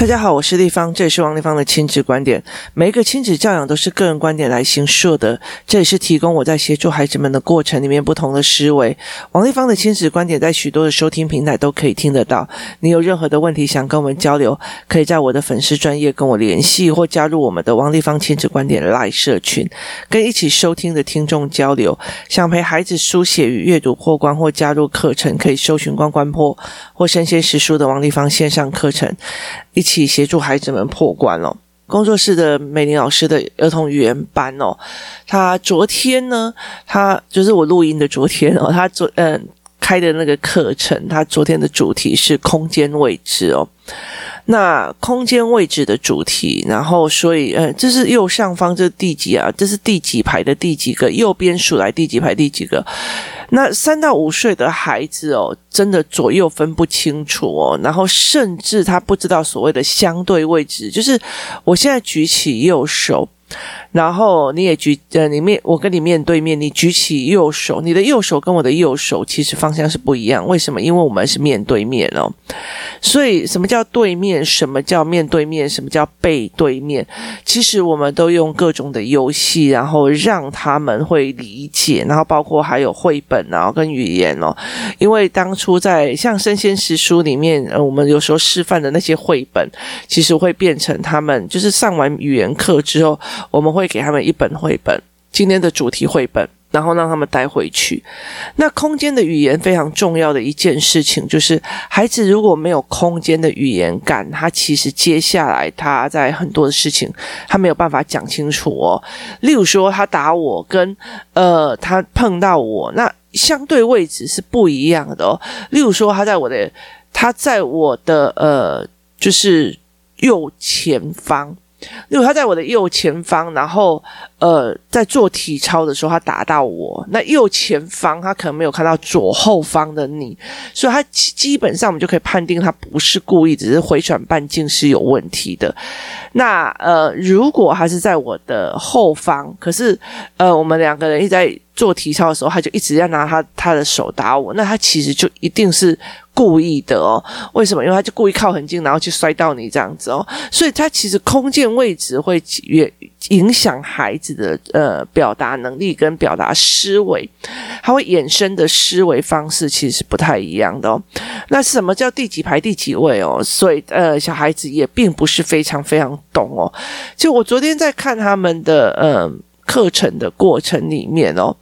大家好，我是立芳，这里是王丽芳的亲子观点。每一个亲子教养都是个人观点来形塑的，这也是提供我在协助孩子们的过程里面不同的思维。王丽芳的亲子观点在许多的收听平台都可以听得到。你有任何的问题想跟我们交流，可以在我的粉丝专业跟我联系，或加入我们的王丽芳亲子观点 LINE 社群，跟一起收听的听众交流。想陪孩子书写与阅读破关，或加入课程，可以搜寻关关破或身先识书的王丽芳线上课程。一起协助孩子们破关哦。工作室的美玲老师的儿童语言班哦，他昨天呢，他就是我录音的昨天哦，他昨嗯开的那个课程，他昨天的主题是空间位置哦。那空间位置的主题，然后所以呃，这是右上方这第几啊？这是第几排的第几个？右边数来第几排第几个？那三到五岁的孩子哦，真的左右分不清楚哦，然后甚至他不知道所谓的相对位置，就是我现在举起右手。然后你也举呃，你面我跟你面对面，你举起右手，你的右手跟我的右手其实方向是不一样。为什么？因为我们是面对面哦。所以什么叫对面？什么叫面对面？什么叫背对面？其实我们都用各种的游戏，然后让他们会理解。然后包括还有绘本，然后跟语言哦。因为当初在像《生鲜时书》里面，呃，我们有时候示范的那些绘本，其实会变成他们就是上完语言课之后，我们会。给他们一本绘本，今天的主题绘本，然后让他们带回去。那空间的语言非常重要的一件事情，就是孩子如果没有空间的语言感，他其实接下来他在很多的事情，他没有办法讲清楚哦。例如说，他打我跟呃，他碰到我，那相对位置是不一样的哦。例如说，他在我的，他在我的呃，就是右前方。如果他在我的右前方，然后呃，在做体操的时候，他打到我，那右前方他可能没有看到左后方的你，所以他基本上我们就可以判定他不是故意，只是回转半径是有问题的。那呃，如果他是在我的后方，可是呃，我们两个人一直在做体操的时候，他就一直在拿他他的手打我，那他其实就一定是。故意的哦，为什么？因为他就故意靠很近，然后去摔到你这样子哦，所以他其实空间位置会影影响孩子的呃表达能力跟表达思维，他会衍生的思维方式其实是不太一样的哦。那什么叫第几排第几位哦？所以呃，小孩子也并不是非常非常懂哦。就我昨天在看他们的呃课程的过程里面哦。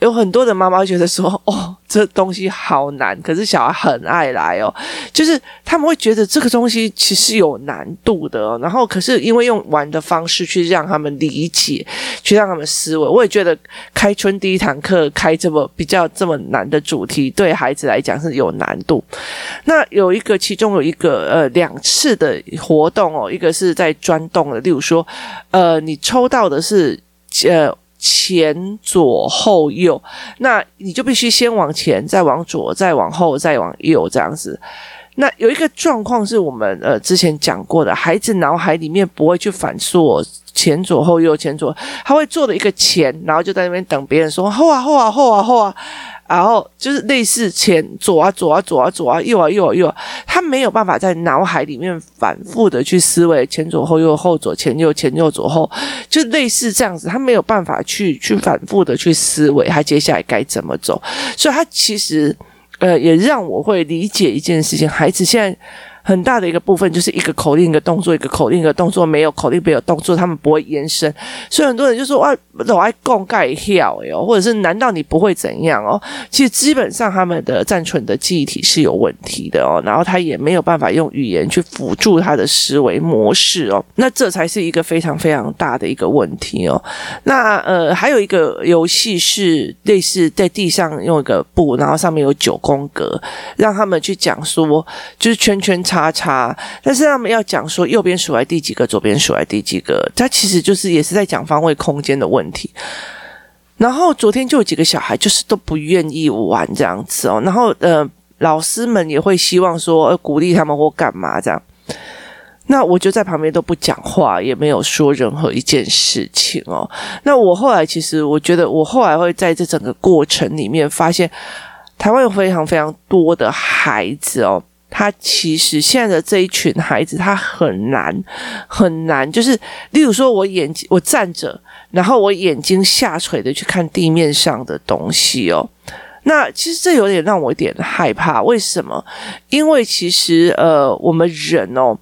有很多的妈妈觉得说：“ 哦，这东西好难。”可是小孩很爱来哦，就是他们会觉得这个东西其实有难度的哦。然后，可是因为用玩的方式去让他们理解，去让他们思维。我也觉得开春第一堂课开这么比较这么难的主题，对孩子来讲是有难度。那有一个，其中有一个呃两次的活动哦，一个是在钻洞的，例如说，呃，你抽到的是呃。前左后右，那你就必须先往前，再往左，再往后，再往右这样子。那有一个状况是我们呃之前讲过的，孩子脑海里面不会去反溯前左后右前左，他会做的一个前，然后就在那边等别人说后啊后啊后啊后啊。然后就是类似前左啊左啊左啊左啊右啊右啊右啊，他没有办法在脑海里面反复的去思维前左后右后左前右前右左后，就类似这样子，他没有办法去 去反复的去思维他接下来该怎么走，所以他其实呃也让我会理解一件事情，孩子现在。很大的一个部分就是一个口令一个动作，一个口令一个动作，没有口令没有动作，他们不会延伸。所以很多人就说哇，老爱共盖跳哟，或者是难道你不会怎样哦？其实基本上他们的暂存的记忆体是有问题的哦，然后他也没有办法用语言去辅助他的思维模式哦。那这才是一个非常非常大的一个问题哦。那呃，还有一个游戏是类似在地上用一个布，然后上面有九宫格，让他们去讲说，就是圈圈叉。叉叉，但是他们要讲说右边数来第几个，左边数来第几个，他其实就是也是在讲方位空间的问题。然后昨天就有几个小孩就是都不愿意玩这样子哦，然后呃老师们也会希望说呃鼓励他们或干嘛这样，那我就在旁边都不讲话，也没有说任何一件事情哦。那我后来其实我觉得我后来会在这整个过程里面发现，台湾有非常非常多的孩子哦。他其实现在的这一群孩子，他很难很难，就是例如说，我眼睛我站着，然后我眼睛下垂的去看地面上的东西哦。那其实这有点让我有点害怕，为什么？因为其实呃，我们人哦，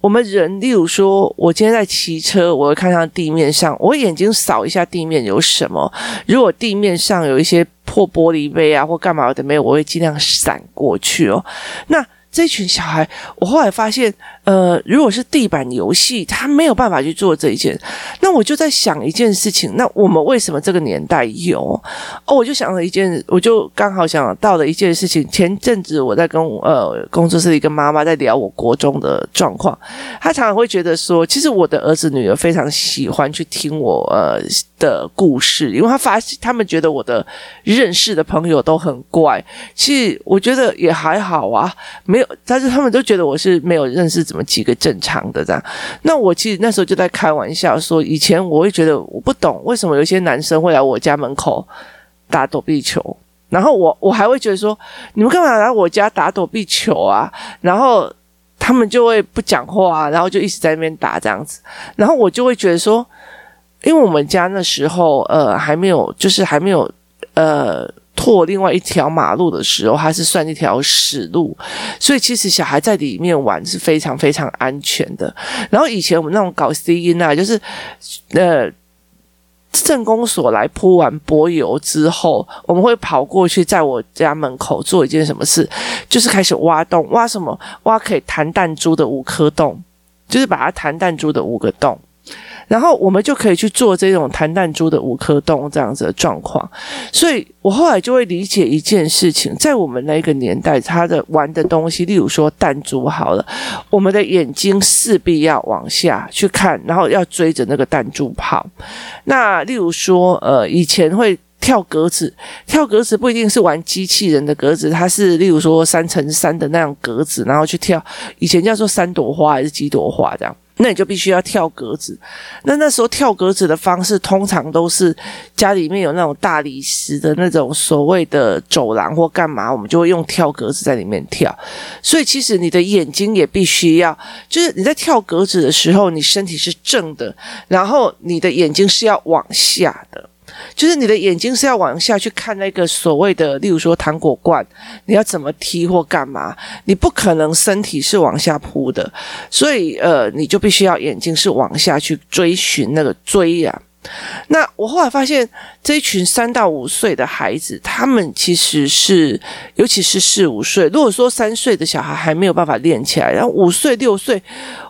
我们人，例如说，我今天在骑车，我会看到地面上，我眼睛扫一下地面有什么。如果地面上有一些破玻璃杯啊，或干嘛的没有，我会尽量闪过去哦。那这群小孩，我后来发现，呃，如果是地板游戏，他没有办法去做这一件。那我就在想一件事情，那我们为什么这个年代有？哦，我就想了一件，我就刚好想到了一件事情。前阵子我在跟呃工作室的一个妈妈在聊我国中的状况，她常常会觉得说，其实我的儿子女儿非常喜欢去听我呃的故事，因为他发现他们觉得我的认识的朋友都很怪。其实我觉得也还好啊，没。但是他们都觉得我是没有认识怎么几个正常的这样。那我其实那时候就在开玩笑说，以前我会觉得我不懂为什么有些男生会来我家门口打躲避球，然后我我还会觉得说，你们干嘛来我家打躲避球啊？然后他们就会不讲话，然后就一直在那边打这样子。然后我就会觉得说，因为我们家那时候呃还没有，就是还没有呃。拓另外一条马路的时候，它是算一条死路，所以其实小孩在里面玩是非常非常安全的。然后以前我们那种搞 C 音啊，就是呃，镇公所来铺完柏油之后，我们会跑过去，在我家门口做一件什么事，就是开始挖洞，挖什么？挖可以弹弹珠的五颗洞，就是把它弹弹珠的五个洞。然后我们就可以去做这种弹弹珠的五颗洞这样子的状况，所以我后来就会理解一件事情，在我们那个年代，他的玩的东西，例如说弹珠好了，我们的眼睛势必要往下去看，然后要追着那个弹珠跑。那例如说，呃，以前会跳格子，跳格子不一定是玩机器人的格子，它是例如说三乘三的那样格子，然后去跳，以前叫做三朵花还是几朵花这样。那你就必须要跳格子，那那时候跳格子的方式通常都是家里面有那种大理石的那种所谓的走廊或干嘛，我们就会用跳格子在里面跳。所以其实你的眼睛也必须要，就是你在跳格子的时候，你身体是正的，然后你的眼睛是要往下的。就是你的眼睛是要往下去看那个所谓的，例如说糖果罐，你要怎么踢或干嘛？你不可能身体是往下扑的，所以呃，你就必须要眼睛是往下去追寻那个追呀、那我后来发现，这一群三到五岁的孩子，他们其实是，尤其是四五岁。如果说三岁的小孩还没有办法练起来，然后五岁六岁，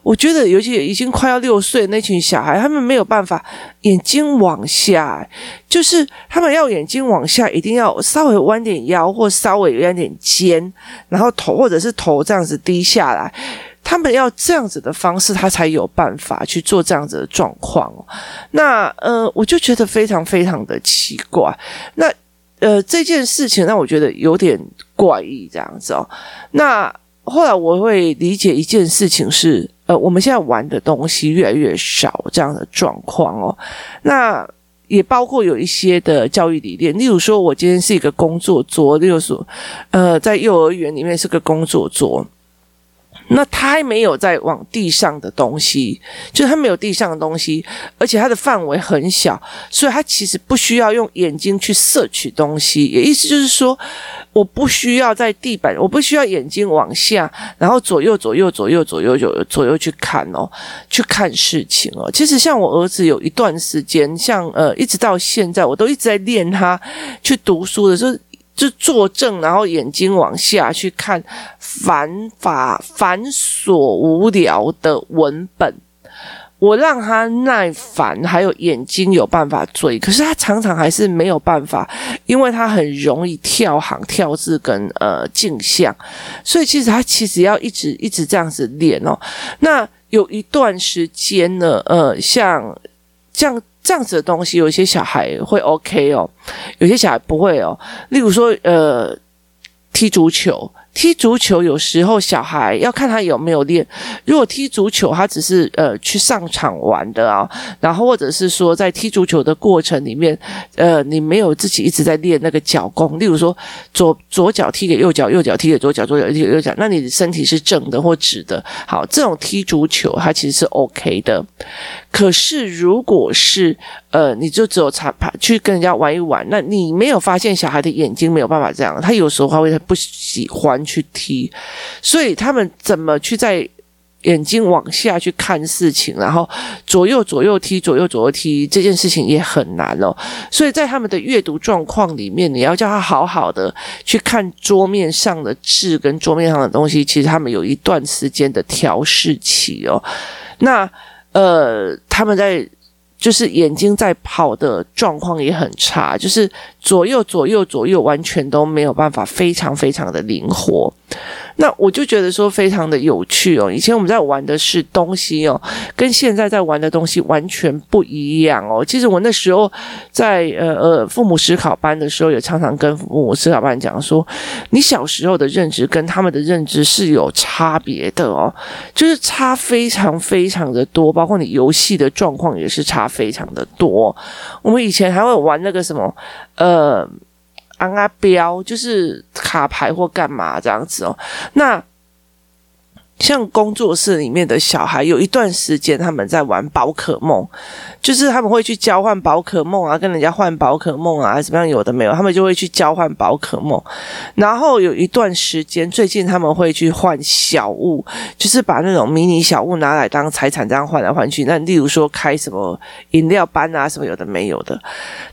我觉得尤其已经快要六岁那群小孩，他们没有办法眼睛往下，就是他们要眼睛往下，一定要稍微弯点腰，或稍微有点尖，然后头或者是头这样子低下来。他们要这样子的方式，他才有办法去做这样子的状况。那呃，我就觉得非常非常的奇怪。那呃，这件事情让我觉得有点怪异，这样子哦。那后来我会理解一件事情是，呃，我们现在玩的东西越来越少，这样的状况哦。那也包括有一些的教育理念，例如说，我今天是一个工作桌，例如说，呃，在幼儿园里面是个工作桌。那他还没有在往地上的东西，就是他没有地上的东西，而且它的范围很小，所以他其实不需要用眼睛去摄取东西。也意思就是说，我不需要在地板，我不需要眼睛往下，然后左右左右左右左右左右左右去看哦，去看事情哦。其实像我儿子有一段时间，像呃一直到现在，我都一直在练他去读书的时候。就坐正，然后眼睛往下去看繁法繁琐无聊的文本，我让他耐烦，还有眼睛有办法追，可是他常常还是没有办法，因为他很容易跳行、跳字跟呃镜像，所以其实他其实要一直一直这样子练哦。那有一段时间呢，呃，像这样。这样子的东西，有一些小孩会 OK 哦，有些小孩不会哦。例如说，呃，踢足球，踢足球有时候小孩要看他有没有练。如果踢足球他只是呃去上场玩的啊，然后或者是说在踢足球的过程里面，呃，你没有自己一直在练那个脚功，例如说左左脚踢给右脚，右脚踢给左脚，左脚踢给右脚，那你的身体是正的或直的。好，这种踢足球它其实是 OK 的。可是如果是呃，你就只有查去跟人家玩一玩，那你没有发现小孩的眼睛没有办法这样，他有时候他会不喜欢去踢，所以他们怎么去在眼睛往下去看事情，然后左右左右踢，左右左右踢这件事情也很难哦。所以在他们的阅读状况里面，你要叫他好好的去看桌面上的字跟桌面上的东西，其实他们有一段时间的调试期哦。那呃，他们在。就是眼睛在跑的状况也很差，就是左右左右左右完全都没有办法，非常非常的灵活。那我就觉得说非常的有趣哦。以前我们在玩的是东西哦，跟现在在玩的东西完全不一样哦。其实我那时候在呃呃父母思考班的时候，也常常跟父母思考班讲说，你小时候的认知跟他们的认知是有差别的哦，就是差非常非常的多，包括你游戏的状况也是差非常的多。我们以前还会玩那个什么呃。呃，按阿标就是卡牌或干嘛这样子哦，那。像工作室里面的小孩，有一段时间他们在玩宝可梦，就是他们会去交换宝可梦啊，跟人家换宝可梦啊，怎么样有的没有，他们就会去交换宝可梦。然后有一段时间，最近他们会去换小物，就是把那种迷你小物拿来当财产这样换来换去。那例如说开什么饮料班啊，什么有的没有的。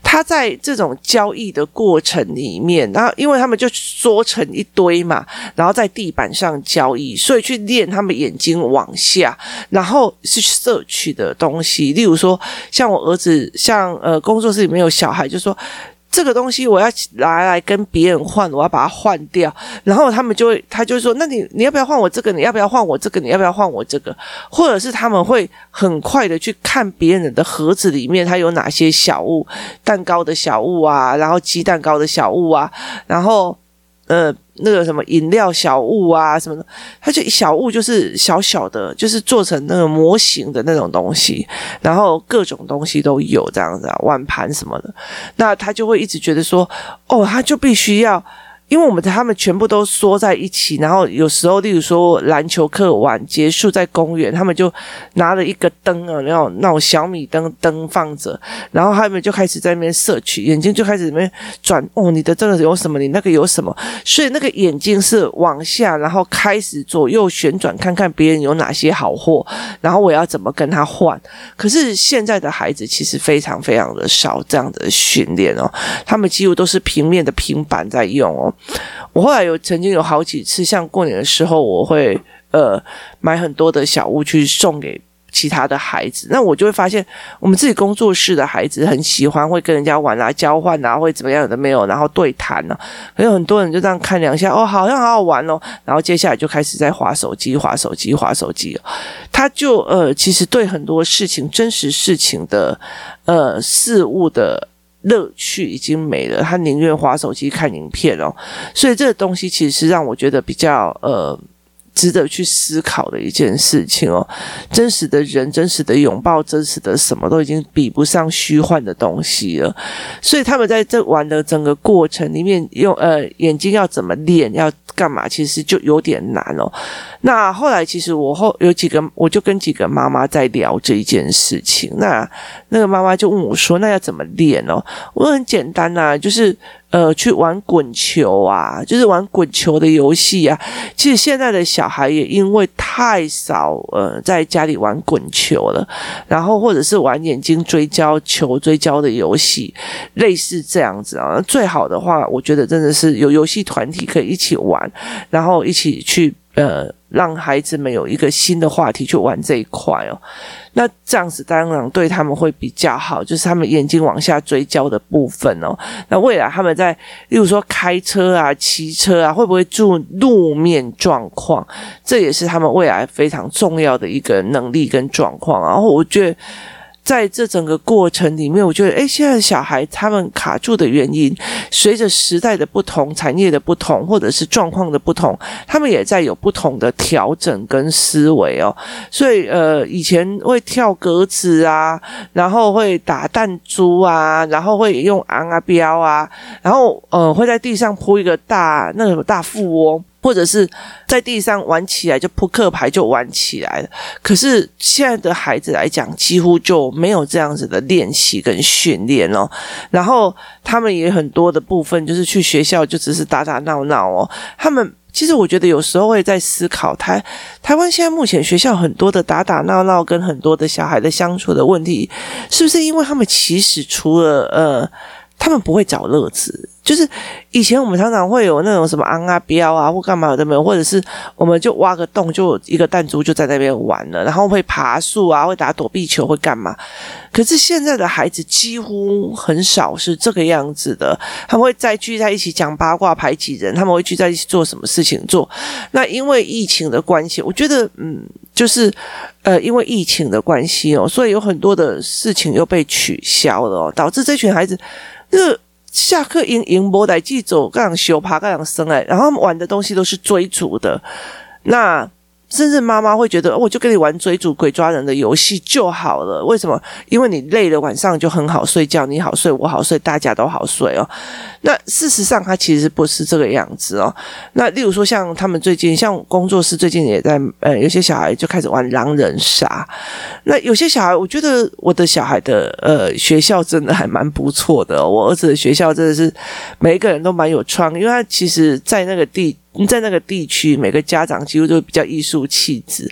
他在这种交易的过程里面，然后因为他们就缩成一堆嘛，然后在地板上交易，所以去他们眼睛往下，然后是摄取的东西。例如说，像我儿子，像呃工作室里面有小孩，就说这个东西我要拿来跟别人换，我要把它换掉。然后他们就会，他就说：“那你你要不要换我这个？你要不要换我这个？你要不要换我这个？”或者是他们会很快的去看别人的盒子里面，它有哪些小物，蛋糕的小物啊，然后鸡蛋糕的小物啊，然后呃。那个什么饮料小物啊什么的，他就小物就是小小的，就是做成那个模型的那种东西，然后各种东西都有这样子啊，碗盘什么的，那他就会一直觉得说，哦，他就必须要。因为我们他们全部都缩在一起，然后有时候，例如说篮球课完结束在公园，他们就拿了一个灯啊，那种那种小米灯灯放着，然后他们就开始在那边摄取，眼睛就开始在那边转，哦，你的这个有什么？你那个有什么？所以那个眼睛是往下，然后开始左右旋转，看看别人有哪些好货，然后我要怎么跟他换。可是现在的孩子其实非常非常的少这样的训练哦，他们几乎都是平面的平板在用哦。我后来有曾经有好几次，像过年的时候，我会呃买很多的小物去送给其他的孩子。那我就会发现，我们自己工作室的孩子很喜欢会跟人家玩啊、交换啊，会怎么样有的没有，然后对谈呢、啊。还有很多人就这样看两下，哦，好像好好玩哦。然后接下来就开始在划手机、划手机、划手机、他就呃，其实对很多事情、真实事情的呃事物的。乐趣已经没了，他宁愿滑手机看影片哦，所以这个东西其实是让我觉得比较呃值得去思考的一件事情哦。真实的人、真实的拥抱、真实的什么都已经比不上虚幻的东西了，所以他们在这玩的整个过程里面，用呃眼睛要怎么练，要干嘛，其实就有点难哦。那后来，其实我后有几个，我就跟几个妈妈在聊这一件事情。那那个妈妈就问我说：“那要怎么练哦？”我说：“很简单呐、啊，就是呃，去玩滚球啊，就是玩滚球的游戏啊。其实现在的小孩也因为太少呃在家里玩滚球了，然后或者是玩眼睛追焦球追焦的游戏，类似这样子啊。最好的话，我觉得真的是有游戏团体可以一起玩，然后一起去。”呃，让孩子们有一个新的话题去玩这一块哦，那这样子当然对他们会比较好，就是他们眼睛往下追焦的部分哦。那未来他们在，例如说开车啊、骑车啊，会不会注路面状况？这也是他们未来非常重要的一个能力跟状况。然后我觉得。在这整个过程里面，我觉得，哎，现在小孩他们卡住的原因，随着时代的不同、产业的不同，或者是状况的不同，他们也在有不同的调整跟思维哦。所以，呃，以前会跳格子啊，然后会打弹珠啊，然后会用昂啊标啊，然后呃会在地上铺一个大那个大富翁。或者是在地上玩起来就扑克牌就玩起来了，可是现在的孩子来讲，几乎就没有这样子的练习跟训练哦。然后他们也很多的部分就是去学校就只是打打闹闹哦。他们其实我觉得有时候会在思考台台湾现在目前学校很多的打打闹闹跟很多的小孩的相处的问题，是不是因为他们其实除了呃。他们不会找乐子，就是以前我们常常会有那种什么昂啊标啊或干嘛的没有，或者是我们就挖个洞，就一个弹珠就在那边玩了，然后会爬树啊，会打躲避球，会干嘛？可是现在的孩子几乎很少是这个样子的，他们会再聚在一起讲八卦、排挤人，他们会聚在一起做什么事情做？那因为疫情的关系，我觉得嗯，就是呃，因为疫情的关系哦，所以有很多的事情又被取消了哦，导致这群孩子。就下课赢赢波来记走，各样修爬，各样生哎，然后玩的东西都是追逐的，那。甚至妈妈会觉得，我就跟你玩追逐鬼抓人的游戏就好了。为什么？因为你累了，晚上就很好睡觉，你好睡，我好睡，大家都好睡哦。那事实上，他其实不是这个样子哦。那例如说，像他们最近，像工作室最近也在，呃，有些小孩就开始玩狼人杀。那有些小孩，我觉得我的小孩的呃学校真的还蛮不错的。我儿子的学校真的是每一个人都蛮有创意，因为他其实在那个地。在那个地区，每个家长几乎都比较艺术气质。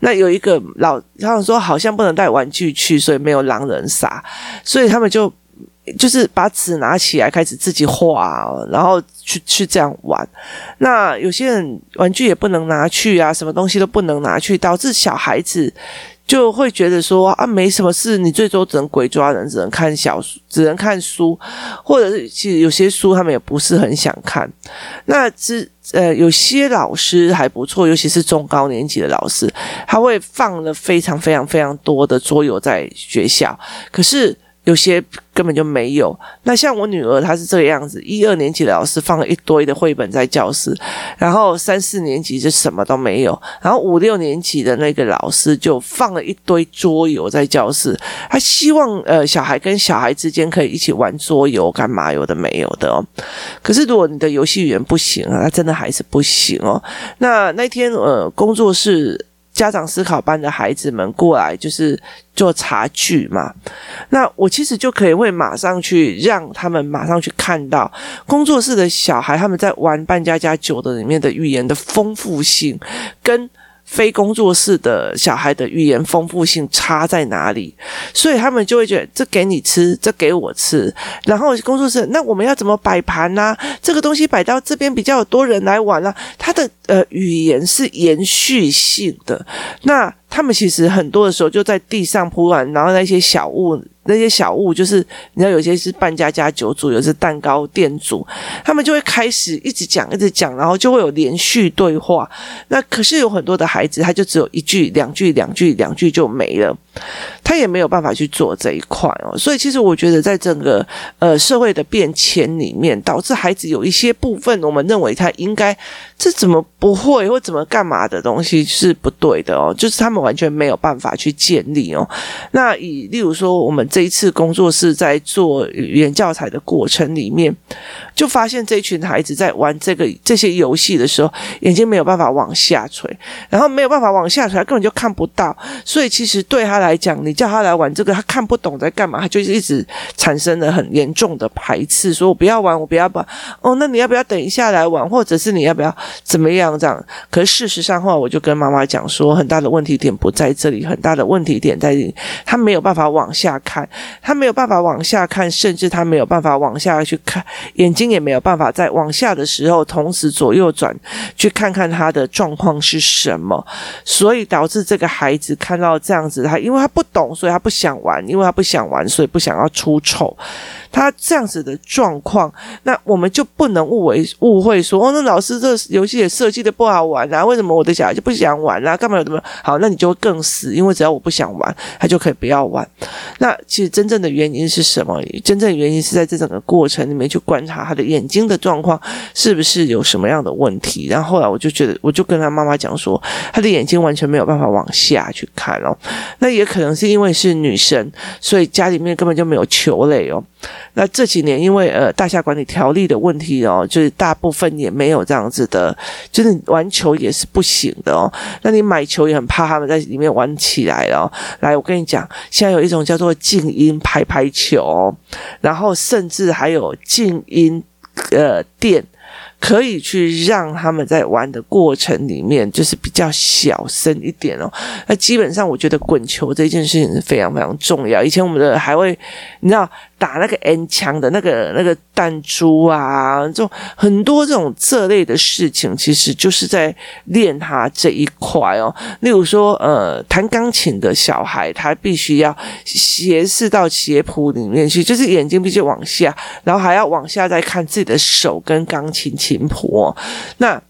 那有一个老，他们说好像不能带玩具去，所以没有狼人杀，所以他们就就是把纸拿起来开始自己画，然后去去这样玩。那有些人玩具也不能拿去啊，什么东西都不能拿去，导致小孩子。就会觉得说啊，没什么事，你最多只能鬼抓人，只能看小说，只能看书，或者是其实有些书他们也不是很想看。那只呃，有些老师还不错，尤其是中高年级的老师，他会放了非常非常非常多的桌游在学校，可是。有些根本就没有。那像我女儿，她是这个样子：一二年级的老师放了一堆的绘本在教室，然后三四年级就什么都没有，然后五六年级的那个老师就放了一堆桌游在教室。他希望呃小孩跟小孩之间可以一起玩桌游，干嘛有的没有的哦。可是如果你的游戏语言不行啊，那真的还是不行哦。那那天呃工作室。家长思考班的孩子们过来就是做茶具嘛，那我其实就可以会马上去让他们马上去看到工作室的小孩他们在玩扮家家酒的里面的语言的丰富性跟。非工作室的小孩的语言丰富性差在哪里？所以他们就会觉得这给你吃，这给我吃。然后工作室，那我们要怎么摆盘呢？这个东西摆到这边比较多人来玩了，他的呃语言是延续性的。那他们其实很多的时候就在地上铺完，然后那些小物。那些小物就是，你知道，有些是半家家酒组，有些是蛋糕店主，他们就会开始一直讲，一直讲，然后就会有连续对话。那可是有很多的孩子，他就只有一句、两句、两句、两句就没了。他也没有办法去做这一块哦，所以其实我觉得，在整个呃社会的变迁里面，导致孩子有一些部分，我们认为他应该这怎么不会或怎么干嘛的东西是不对的哦，就是他们完全没有办法去建立哦。那以例如说，我们这一次工作室在做语言教材的过程里面，就发现这群孩子在玩这个这些游戏的时候，眼睛没有办法往下垂，然后没有办法往下垂，他根本就看不到，所以其实对他来讲，你叫他来玩这个，他看不懂在干嘛，他就一直产生了很严重的排斥，说我不要玩，我不要玩。哦，那你要不要等一下来玩，或者是你要不要怎么样这样？可是事实上，后来我就跟妈妈讲说，很大的问题点不在这里，很大的问题点在这里，他没有办法往下看，他没有办法往下看，甚至他没有办法往下去看，眼睛也没有办法在往下的时候同时左右转，去看看他的状况是什么，所以导致这个孩子看到这样子，他因为因为他不。懂，所以他不想玩，因为他不想玩，所以不想要出丑。他这样子的状况，那我们就不能误为误会说，哦，那老师这游戏也设计的不好玩啊？为什么我的小孩就不想玩啊？干嘛有什么好？那你就会更死，因为只要我不想玩，他就可以不要玩。那其实真正的原因是什么？真正的原因是在这整个过程里面去观察他的眼睛的状况是不是有什么样的问题。然后后来我就觉得，我就跟他妈妈讲说，他的眼睛完全没有办法往下去看哦。那也可能是因为是女生，所以家里面根本就没有球类哦。那这几年因为呃大厦管理条例的问题哦，就是大部分也没有这样子的，就是玩球也是不行的哦。那你买球也很怕他们在里面玩起来了哦。来，我跟你讲，现在有一种叫做静音拍拍球，然后甚至还有静音呃垫。可以去让他们在玩的过程里面，就是比较小声一点哦。那基本上，我觉得滚球这件事情是非常非常重要。以前我们的还会，你知道。打那个 N 枪的那个那个弹珠啊，就很多这种这类的事情，其实就是在练他这一块哦。例如说，呃，弹钢琴的小孩，他必须要斜视到斜谱里面去，就是眼睛必须往下，然后还要往下再看自己的手跟钢琴琴谱哦。那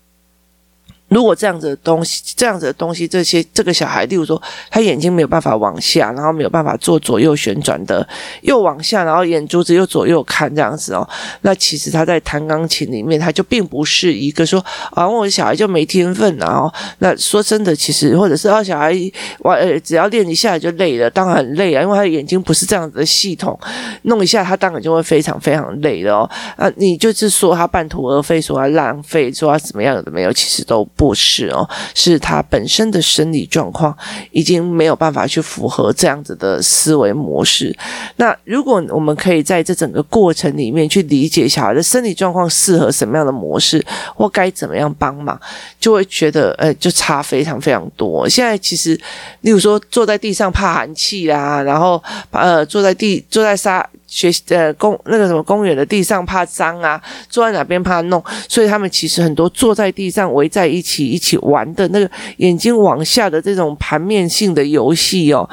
如果这样子的东西，这样子的东西，这些这个小孩，例如说，他眼睛没有办法往下，然后没有办法做左右旋转的，又往下，然后眼珠子又左右看这样子哦，那其实他在弹钢琴里面，他就并不是一个说啊，我的小孩就没天分啊。哦，那说真的，其实或者是啊，小孩玩呃，只要练一下就累了，当然很累啊，因为他的眼睛不是这样子的系统，弄一下他当然就会非常非常累的哦。啊，你就是说他半途而废，说他浪费，说他怎么样的没有，其实都不。不是哦，是他本身的生理状况已经没有办法去符合这样子的思维模式。那如果我们可以在这整个过程里面去理解小孩的生理状况适合什么样的模式，或该怎么样帮忙，就会觉得，呃，就差非常非常多。现在其实，例如说坐在地上怕寒气啦，然后呃坐在地坐在沙。学呃公那个什么公园的地上怕脏啊，坐在哪边怕弄，所以他们其实很多坐在地上围在一起一起玩的那个眼睛往下的这种盘面性的游戏哦，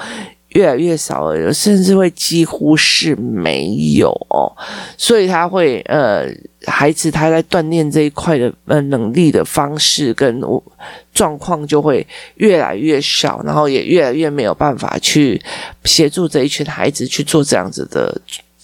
越来越少了，甚至会几乎是没有哦，所以他会呃孩子他在锻炼这一块的呃能力的方式跟状况就会越来越少，然后也越来越没有办法去协助这一群孩子去做这样子的。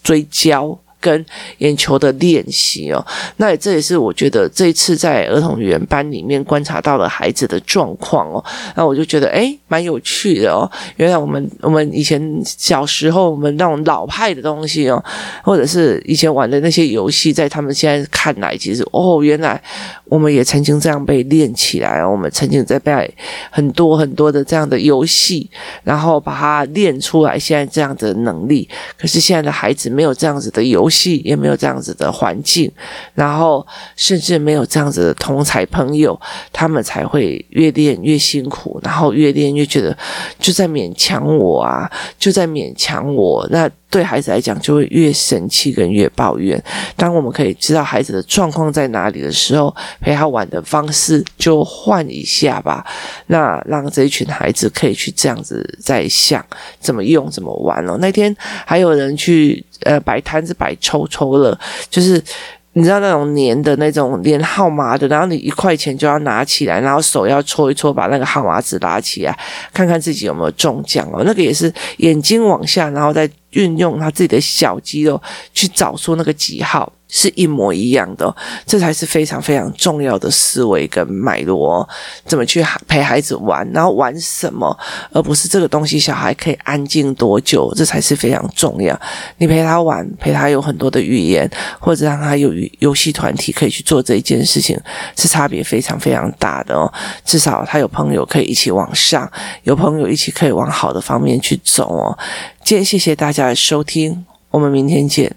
追焦跟眼球的练习哦，那这也是我觉得这一次在儿童语言班里面观察到了孩子的状况哦，那我就觉得诶蛮有趣的哦。原来我们我们以前小时候我们那种老派的东西哦，或者是以前玩的那些游戏，在他们现在看来，其实哦，原来我们也曾经这样被练起来，我们曾经在被很多很多的这样的游戏，然后把它练出来，现在这样的能力。可是现在的孩子没有这样子的游戏，也没有这样子的环境，然后甚至没有这样子的同才朋友，他们才会越练越辛苦，然后越练越觉得就在勉强我啊，就在勉强我。那对孩子来讲，就会越生气跟越抱怨。当我们可以知道孩子的状况在哪里的时候，陪他玩的方式就换一下吧。那让这一群孩子可以去这样子在想怎么用、怎么玩哦。那天还有人去呃摆摊子摆抽抽乐，就是。你知道那种粘的那种连号码的，然后你一块钱就要拿起来，然后手要搓一搓，把那个号码纸拿起来，看看自己有没有中奖哦。那个也是眼睛往下，然后再运用他自己的小肌肉去找出那个几号。是一模一样的，这才是非常非常重要的思维跟脉络。怎么去陪孩子玩，然后玩什么，而不是这个东西小孩可以安静多久，这才是非常重要。你陪他玩，陪他有很多的语言，或者让他有游戏团体可以去做这一件事情，是差别非常非常大的哦。至少他有朋友可以一起往上，有朋友一起可以往好的方面去走哦。今天谢谢大家的收听，我们明天见。